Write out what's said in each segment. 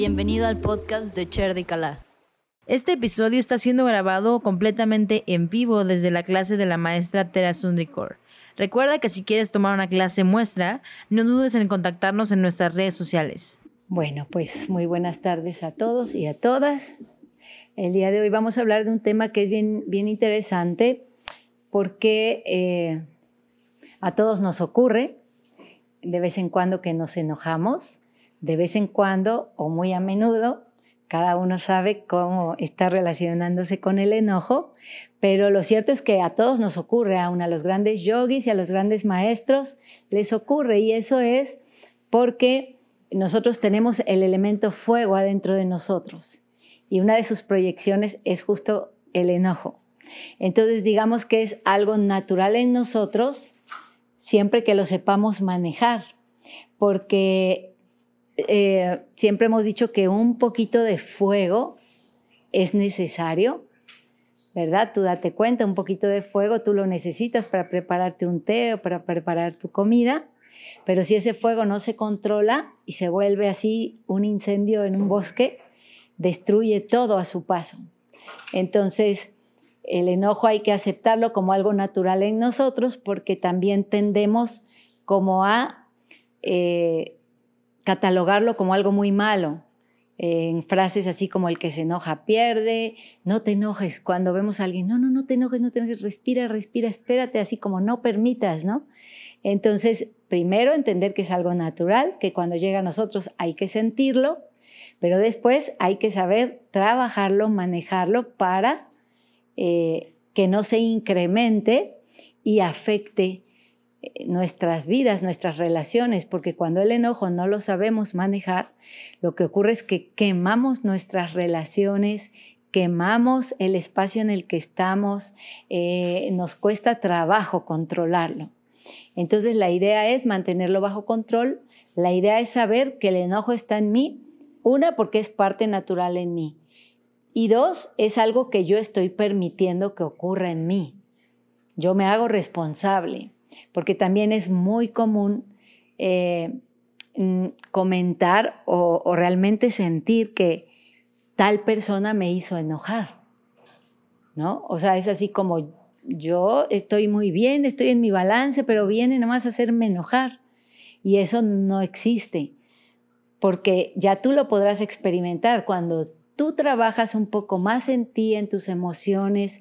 Bienvenido al podcast de Cher de Calá. Este episodio está siendo grabado completamente en vivo desde la clase de la maestra Tera Sundrikor. Recuerda que si quieres tomar una clase muestra, no dudes en contactarnos en nuestras redes sociales. Bueno, pues muy buenas tardes a todos y a todas. El día de hoy vamos a hablar de un tema que es bien, bien interesante porque eh, a todos nos ocurre de vez en cuando que nos enojamos, de vez en cuando o muy a menudo, cada uno sabe cómo está relacionándose con el enojo, pero lo cierto es que a todos nos ocurre, aun a los grandes yogis y a los grandes maestros les ocurre, y eso es porque nosotros tenemos el elemento fuego adentro de nosotros, y una de sus proyecciones es justo el enojo. Entonces digamos que es algo natural en nosotros siempre que lo sepamos manejar, porque eh, siempre hemos dicho que un poquito de fuego es necesario, ¿verdad? Tú date cuenta, un poquito de fuego tú lo necesitas para prepararte un té o para preparar tu comida, pero si ese fuego no se controla y se vuelve así un incendio en un bosque, destruye todo a su paso. Entonces, el enojo hay que aceptarlo como algo natural en nosotros porque también tendemos como a eh, catalogarlo como algo muy malo. en frases así como el que se enoja pierde, no te enojes cuando vemos a alguien, no, no, no te enojes, no te enojes, respira, respira, espérate, así como no permitas, ¿no? Entonces, primero entender que es algo natural, que cuando llega a nosotros hay que sentirlo, pero después hay que saber trabajarlo, manejarlo para eh, que no se incremente y afecte nuestras vidas, nuestras relaciones, porque cuando el enojo no lo sabemos manejar, lo que ocurre es que quemamos nuestras relaciones, quemamos el espacio en el que estamos, eh, nos cuesta trabajo controlarlo. Entonces la idea es mantenerlo bajo control, la idea es saber que el enojo está en mí, una porque es parte natural en mí y dos es algo que yo estoy permitiendo que ocurra en mí. Yo me hago responsable porque también es muy común eh, mm, comentar o, realmente sentir que tal persona me hizo enojar, ¿no? O sea, es así como yo estoy muy bien, estoy en mi balance, pero viene nomás a hacerme enojar. Y eso no existe, porque ya tú lo podrás experimentar cuando tú trabajas un poco más en ti, en tus emociones,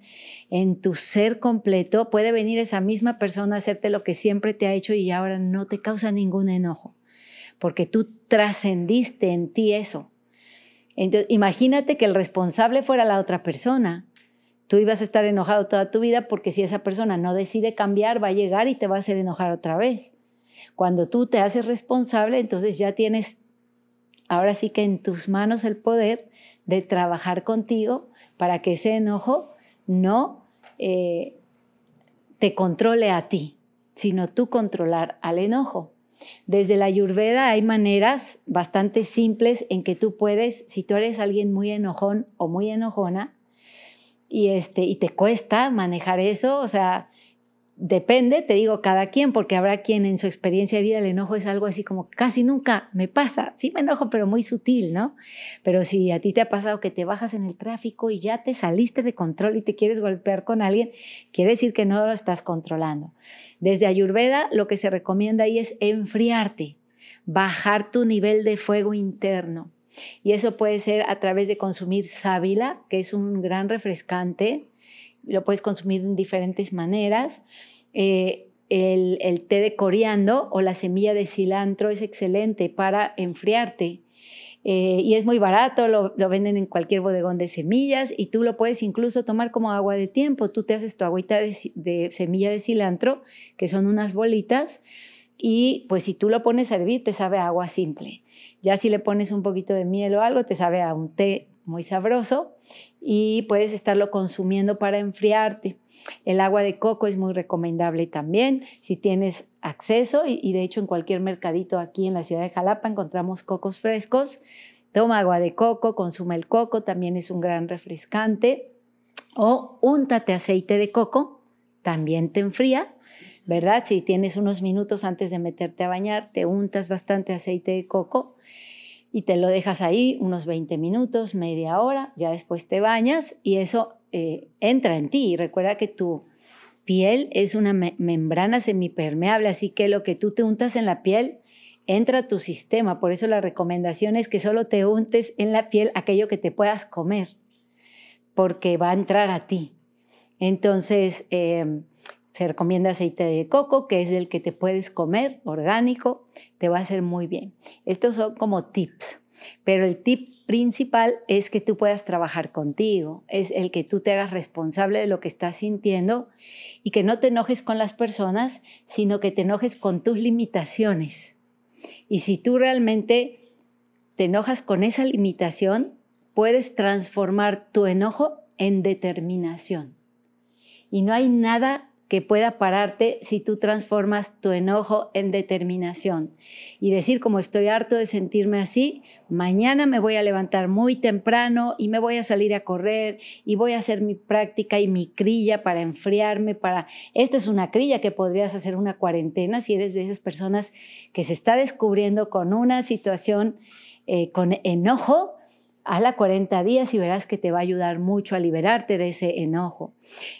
en tu ser completo, puede venir esa misma persona a hacerte lo que siempre te ha hecho y ahora no te causa ningún enojo, porque tú trascendiste en ti eso. Entonces, imagínate que el responsable fuera la otra persona. Tú ibas a estar enojado toda tu vida porque si esa persona no decide cambiar, va a llegar y te va a hacer enojar otra vez. Cuando tú te haces responsable, entonces ya tienes ahora sí que en tus manos el poder de trabajar contigo para que ese enojo no eh, te controle a ti, sino tú controlar al enojo. Desde la ayurveda hay maneras bastante simples en que tú puedes, si tú eres alguien muy enojón o muy enojona, y, este, y te cuesta manejar eso, o sea, Depende, te digo, cada quien, porque habrá quien en su experiencia de vida el enojo es algo así como casi nunca me pasa. Sí me enojo, pero muy sutil, ¿no? Pero si a ti te ha pasado que te bajas en el tráfico y ya te saliste de control y te quieres golpear con alguien, quiere decir que no lo estás controlando. Desde Ayurveda lo que se recomienda ahí es enfriarte, bajar tu nivel de fuego interno. Y eso puede ser a través de consumir sábila, que es un gran refrescante lo puedes consumir de diferentes maneras. Eh, el, té de coriando o la semilla de cilantro es excelente para enfriarte. Eh, y es muy barato, lo, venden en cualquier bodegón de semillas y tú lo puedes incluso tomar como agua de tiempo. Tú te haces tu agüita de, semilla de cilantro, que son unas bolitas, y pues si tú lo pones a hervir te sabe agua simple. Ya si le pones un poquito de miel o algo, te sabe a un té muy sabroso y puedes estarlo consumiendo para enfriarte. El agua de coco es muy recomendable también si tienes acceso y, de hecho en cualquier mercadito aquí en la ciudad de Jalapa encontramos cocos frescos. Toma agua de coco, consume el coco, también es un gran refrescante. O úntate aceite de coco, también te enfría, ¿verdad? Si tienes unos minutos antes de meterte a bañar, te untas bastante aceite de coco y te lo dejas ahí unos 20 minutos, media hora, ya después te bañas y eso eh, entra en ti. Y recuerda que tu piel es una membrana semipermeable, así que lo que tú te untas en la piel entra a tu sistema. Por eso la recomendación es que solo te untes en la piel aquello que te puedas comer, porque va a entrar a ti. Entonces, eh, se recomienda aceite de coco, que es el que te puedes comer, orgánico, te va a hacer muy bien. Estos son como tips, pero el tip principal es que tú puedas trabajar contigo, es el que tú te hagas responsable de lo que estás sintiendo y que no te enojes con las personas, sino que te enojes con tus limitaciones. Y si tú realmente te enojas con esa limitación, puedes transformar tu enojo en determinación. Y no hay nada que pueda pararte si tú transformas tu enojo en determinación y decir como estoy harto de sentirme así, mañana me voy a levantar muy temprano y me voy a salir a correr y voy a hacer mi práctica y mi crilla para enfriarme, para esta es una crilla que podrías hacer una cuarentena si eres de esas personas que se está descubriendo con una situación eh, con enojo, la 40 días y verás que te va a ayudar mucho a liberarte de ese enojo.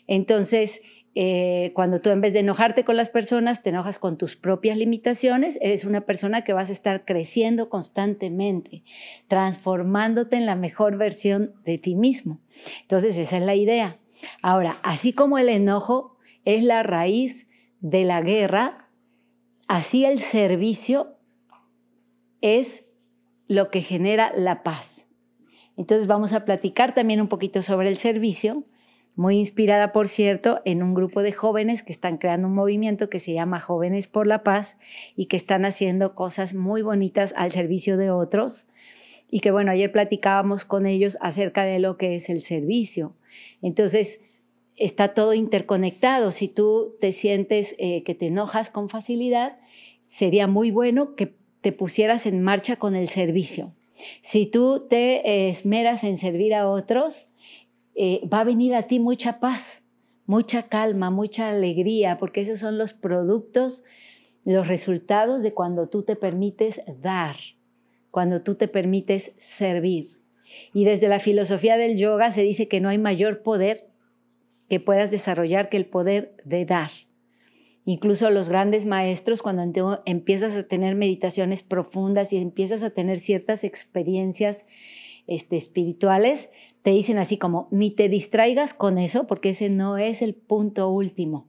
Entonces, eh, cuando tú en vez de enojarte con las personas, te enojas con tus propias limitaciones, eres una persona que vas a estar creciendo constantemente, transformándote en la mejor versión de ti mismo. Entonces, esa es la idea. Ahora, así como el enojo es la raíz de la guerra, así el servicio es lo que genera la paz. Entonces vamos a platicar también un poquito sobre el servicio muy inspirada, por cierto, en un grupo de jóvenes que están creando un movimiento que se llama Jóvenes por la Paz y que están haciendo cosas muy bonitas al servicio de otros. Y que bueno, ayer platicábamos con ellos acerca de lo que es el servicio. Entonces, está todo interconectado. Si tú te sientes eh, que te enojas con facilidad, sería muy bueno que te pusieras en marcha con el servicio. Si tú te esmeras en servir a otros, eh, va a venir a ti mucha paz, mucha calma, mucha alegría, porque esos son los productos, los resultados de cuando tú te permites dar, cuando tú te permites servir. Y desde la filosofía del yoga se dice que no hay mayor poder que puedas desarrollar que el poder de dar. Incluso los grandes maestros, cuando empiezas a tener meditaciones profundas y empiezas a tener ciertas experiencias este, espirituales, te dicen así como, ni te distraigas con eso, porque ese no es el punto último.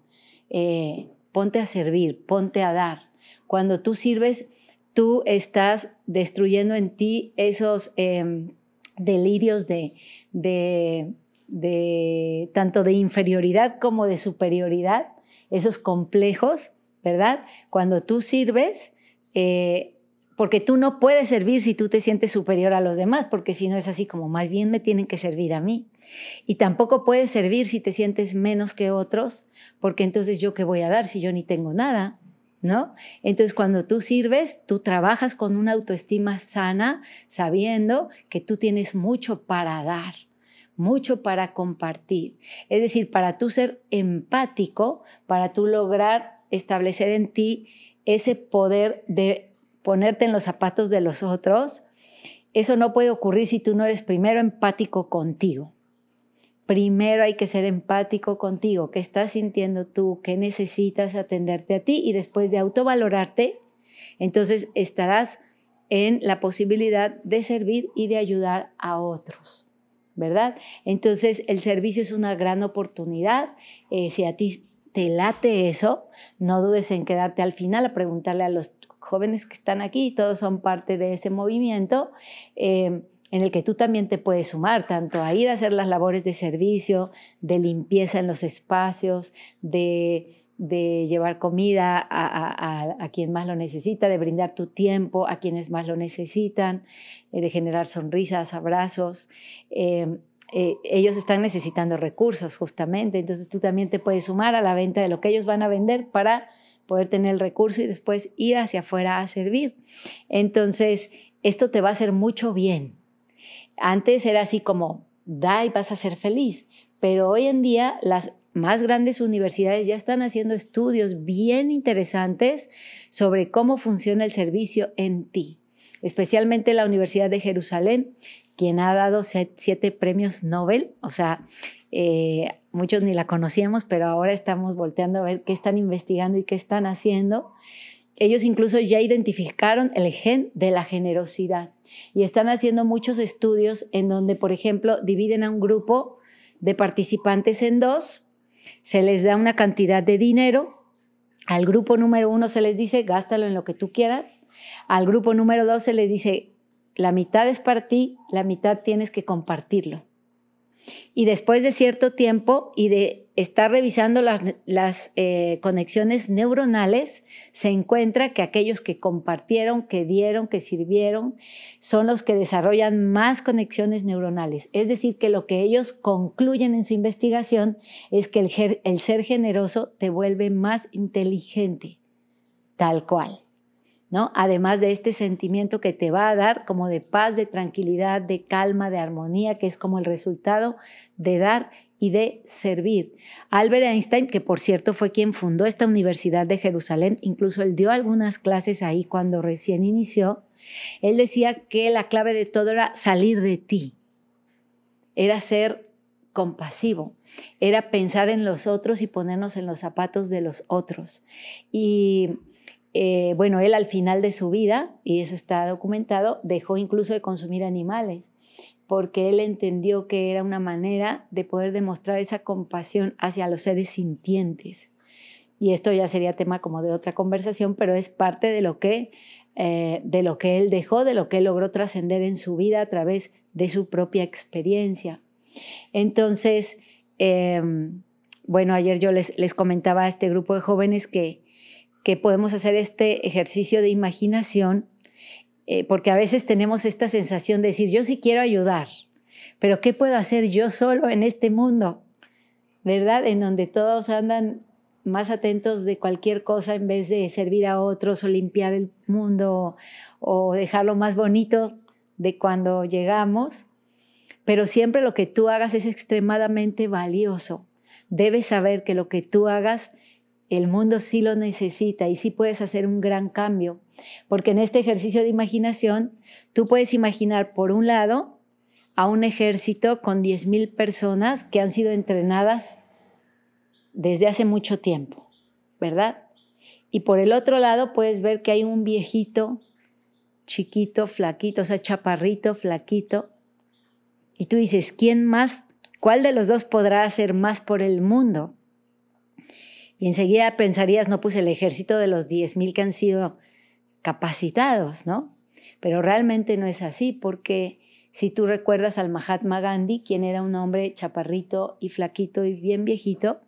Eh, ponte a servir, ponte a dar. Cuando tú sirves, tú estás destruyendo en ti esos em, delirios de, de, tanto de inferioridad como de superioridad, esos complejos, ¿verdad? Cuando tú sirves, eh, porque tú no puedes servir si tú te sientes superior a los demás, porque si no es así como más bien me tienen que servir a mí. Y tampoco puedes servir si te sientes menos que otros, porque entonces yo qué voy a dar si yo ni tengo nada, ¿no? Entonces cuando tú sirves, tú trabajas con una autoestima sana, sabiendo que tú tienes mucho para dar mucho para compartir. Es decir, para tú ser empático, para tú lograr establecer en ti ese poder de ponerte en los zapatos de los otros, eso no puede ocurrir si tú no eres primero empático contigo. Primero hay que ser empático contigo, qué estás sintiendo tú, qué necesitas atenderte a ti y después de autovalorarte, entonces estarás en la posibilidad de servir y de ayudar a otros, ¿verdad? Entonces el servicio es una gran oportunidad. Eh, si a ti te late eso, no dudes en quedarte al final a preguntarle a los jóvenes que están aquí, todos son parte de ese movimiento. Eh, en el que tú también te puedes sumar, tanto a ir a hacer las labores de servicio, de limpieza en los espacios, de, llevar comida a, quien más lo necesita, de brindar tu tiempo a quienes más lo necesitan, eh, de generar sonrisas, abrazos. Eh, ellos están necesitando recursos justamente, entonces tú también te puedes sumar a la venta de lo que ellos van a vender para poder tener el recurso y después ir hacia afuera a servir. Entonces, esto te va a hacer mucho bien. Antes era así como, da y vas a ser feliz, pero hoy en día las más grandes universidades ya están haciendo estudios bien interesantes sobre cómo funciona el servicio en ti. especialmente la Universidad de Jerusalén, quien ha dado siete premios Nobel, o sea, eh, muchos ni la conocíamos, pero ahora estamos volteando a ver qué están investigando y qué están haciendo. Ellos incluso ya identificaron el gen de la generosidad y están haciendo muchos estudios en donde, por ejemplo, dividen a un grupo de participantes en dos, se les da una cantidad de dinero, al grupo número uno se les dice, gástalo en lo que tú quieras, al grupo número dos se les dice, la mitad es para ti, la mitad tienes que compartirlo. Y después de cierto tiempo y de estar revisando las, eh, conexiones neuronales, se encuentra que aquellos que compartieron, que dieron, que sirvieron, son los que desarrollan más conexiones neuronales. Es decir, que lo que ellos concluyen en su investigación es que el, el ser generoso te vuelve más inteligente, tal cual. Además de este sentimiento que te va a dar como de paz, de tranquilidad, de calma, de armonía, que es como el resultado de dar y de servir. Albert Einstein, que por cierto fue quien fundó esta Universidad de Jerusalén, incluso él dio algunas clases ahí cuando recién inició, él decía que la clave de todo era salir de ti, era ser compasivo, era pensar en los otros y ponernos en los zapatos de los otros. Y eh, bueno, él al final de su vida, y eso está documentado, dejó incluso de consumir animales, porque él entendió que era una manera de poder demostrar esa compasión hacia los seres sintientes. Y esto ya sería tema como de otra conversación, pero es parte de lo que, eh, de lo que él dejó, de lo que él logró trascender en su vida a través de su propia experiencia. Entonces, em, bueno, ayer yo les, les comentaba a este grupo de jóvenes que, que podemos hacer este ejercicio de imaginación, eh, porque a veces tenemos esta sensación de decir, yo sí quiero ayudar, pero ¿qué puedo hacer yo solo en este mundo? ¿Verdad? En donde todos andan más atentos de cualquier cosa en vez de servir a otros o limpiar el mundo o dejarlo más bonito de cuando llegamos. Pero siempre lo que tú hagas es extremadamente valioso. Debes saber que lo que tú hagas el mundo sí lo necesita y sí puedes hacer un gran cambio, porque en este ejercicio de imaginación tú puedes imaginar por un lado a un ejército con 10.000 personas que han sido entrenadas desde hace mucho tiempo, ¿verdad? Y por el otro lado puedes ver que hay un viejito chiquito, flaquito, o sea, chaparrito, flaquito. Y tú dices, ¿quién más? ¿Cuál de los dos podrá hacer más por el mundo? Y enseguida pensarías, no, pues el ejército de los 10.000 que han sido capacitados, ¿no? Pero realmente no es así, porque si tú recuerdas al Mahatma Gandhi, quien era un hombre chaparrito y flaquito y bien viejito,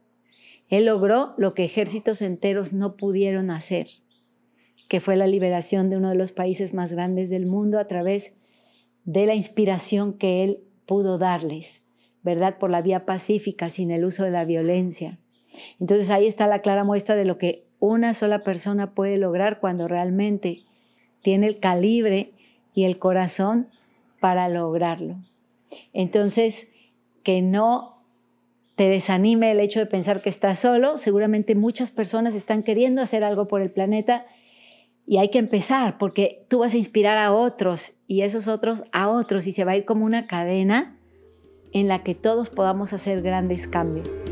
él logró lo que ejércitos enteros no pudieron hacer, que fue la liberación de uno de los países más grandes del mundo a través de la inspiración que él pudo darles, ¿verdad? Por la vía pacífica, sin el uso de la violencia. Entonces ahí está la clara muestra de lo que una sola persona puede lograr cuando realmente tiene el calibre y el corazón para lograrlo. Entonces, que no te desanime el hecho de pensar que estás solo. Seguramente muchas personas están queriendo hacer algo por el planeta y hay que empezar porque tú vas a inspirar a otros y esos otros a otros y se va a ir como una cadena en la que todos podamos hacer grandes cambios.